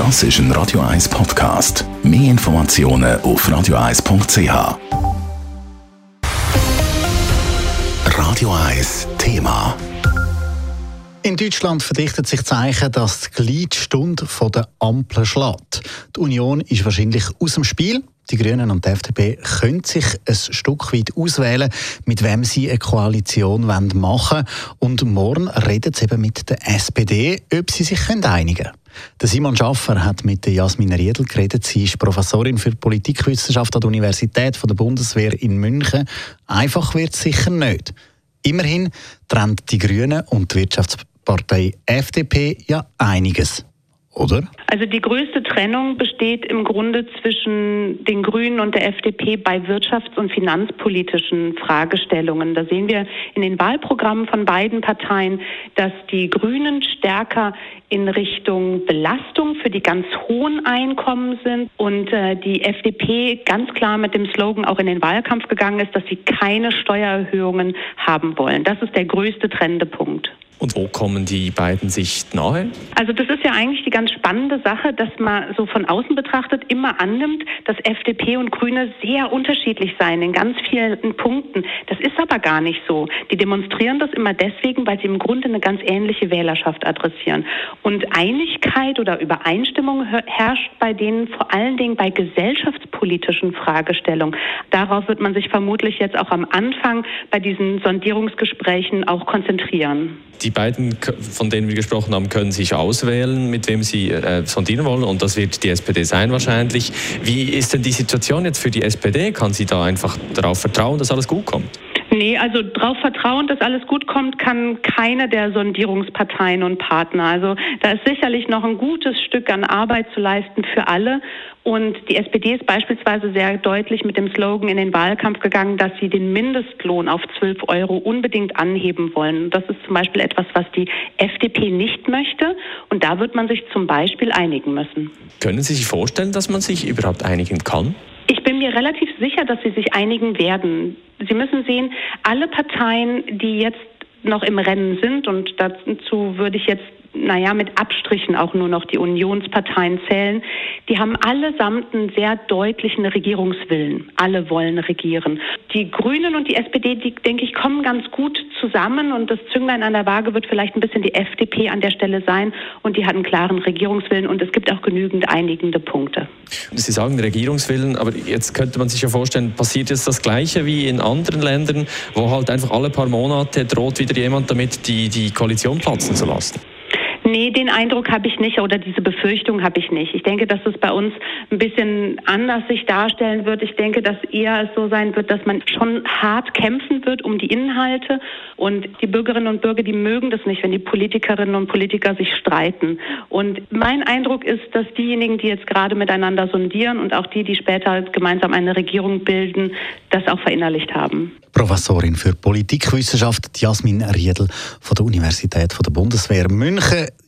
Das ist ein Radio 1 Podcast. Mehr Informationen auf radio1.ch. Radio 1 Thema. In Deutschland verdichtet sich Zeichen, dass die Gleitstunde der Ampel schlägt. Die Union ist wahrscheinlich aus dem Spiel. Die Grünen und die FDP können sich ein Stück weit auswählen, mit wem sie eine Koalition machen wollen. Und morgen reden sie eben mit der SPD, ob sie sich einigen können. Simon Schaffer hat mit Jasmin Riedel geredet. Sie ist Professorin für Politikwissenschaft an der Universität der Bundeswehr in München. Einfach wird es sicher nicht. Immerhin trennt die Grünen und die Wirtschaftspartei FDP ja einiges oder? Also die größte Trennung besteht im Grunde zwischen den Grünen und der FDP bei wirtschafts- und finanzpolitischen Fragestellungen. Da sehen wir in den Wahlprogrammen von beiden Parteien, dass die Grünen stärker in Richtung Belastung für die ganz hohen Einkommen sind und äh, die FDP ganz klar mit dem Slogan auch in den Wahlkampf gegangen ist, dass sie keine Steuererhöhungen haben wollen. Das ist der größte Trendepunkt. Und wo kommen die beiden sich nahe? Also das ist ja eigentlich die ganz spannende Sache, dass man so von außen betrachtet immer annimmt, dass FDP und Grüne sehr unterschiedlich seien in ganz vielen Punkten. Das ist aber gar nicht so. Die demonstrieren das immer deswegen, weil sie im Grunde eine ganz ähnliche Wählerschaft adressieren. Und Einigkeit oder Übereinstimmung herrscht bei denen vor allen Dingen bei gesellschaftspolitischen Fragestellungen. Darauf wird man sich vermutlich jetzt auch am Anfang bei diesen Sondierungsgesprächen auch konzentrieren. Die die beiden, von denen wir gesprochen haben, können sich auswählen, mit wem sie äh, sondieren wollen. Und das wird die SPD sein wahrscheinlich. Wie ist denn die Situation jetzt für die SPD? Kann sie da einfach darauf vertrauen, dass alles gut kommt? Nee, also darauf vertrauen, dass alles gut kommt, kann keine der Sondierungsparteien und Partner. Also da ist sicherlich noch ein gutes Stück an Arbeit zu leisten für alle. Und die SPD ist beispielsweise sehr deutlich mit dem Slogan in den Wahlkampf gegangen, dass sie den Mindestlohn auf 12 Euro unbedingt anheben wollen. Das ist zum Beispiel etwas, was die FDP nicht möchte. Und da wird man sich zum Beispiel einigen müssen. Können Sie sich vorstellen, dass man sich überhaupt einigen kann? Mir relativ sicher, dass sie sich einigen werden. Sie müssen sehen, alle Parteien, die jetzt noch im Rennen sind, und dazu würde ich jetzt naja, mit Abstrichen auch nur noch die Unionsparteien zählen, die haben allesamt einen sehr deutlichen Regierungswillen. Alle wollen regieren. Die Grünen und die SPD, die, denke ich, kommen ganz gut zusammen und das Zünglein an der Waage wird vielleicht ein bisschen die FDP an der Stelle sein und die hat einen klaren Regierungswillen und es gibt auch genügend einigende Punkte. Sie sagen Regierungswillen, aber jetzt könnte man sich ja vorstellen, passiert jetzt das Gleiche wie in anderen Ländern, wo halt einfach alle paar Monate droht wieder jemand damit, die, die Koalition platzen zu lassen? Nee, den Eindruck habe ich nicht oder diese Befürchtung habe ich nicht. Ich denke, dass es bei uns ein bisschen anders sich darstellen wird. Ich denke, dass eher es so sein wird, dass man schon hart kämpfen wird um die Inhalte und die Bürgerinnen und Bürger, die mögen das nicht, wenn die Politikerinnen und Politiker sich streiten. Und mein Eindruck ist, dass diejenigen, die jetzt gerade miteinander sondieren und auch die, die später gemeinsam eine Regierung bilden, das auch verinnerlicht haben. Professorin für Politikwissenschaft Jasmin Riedel von der Universität der Bundeswehr München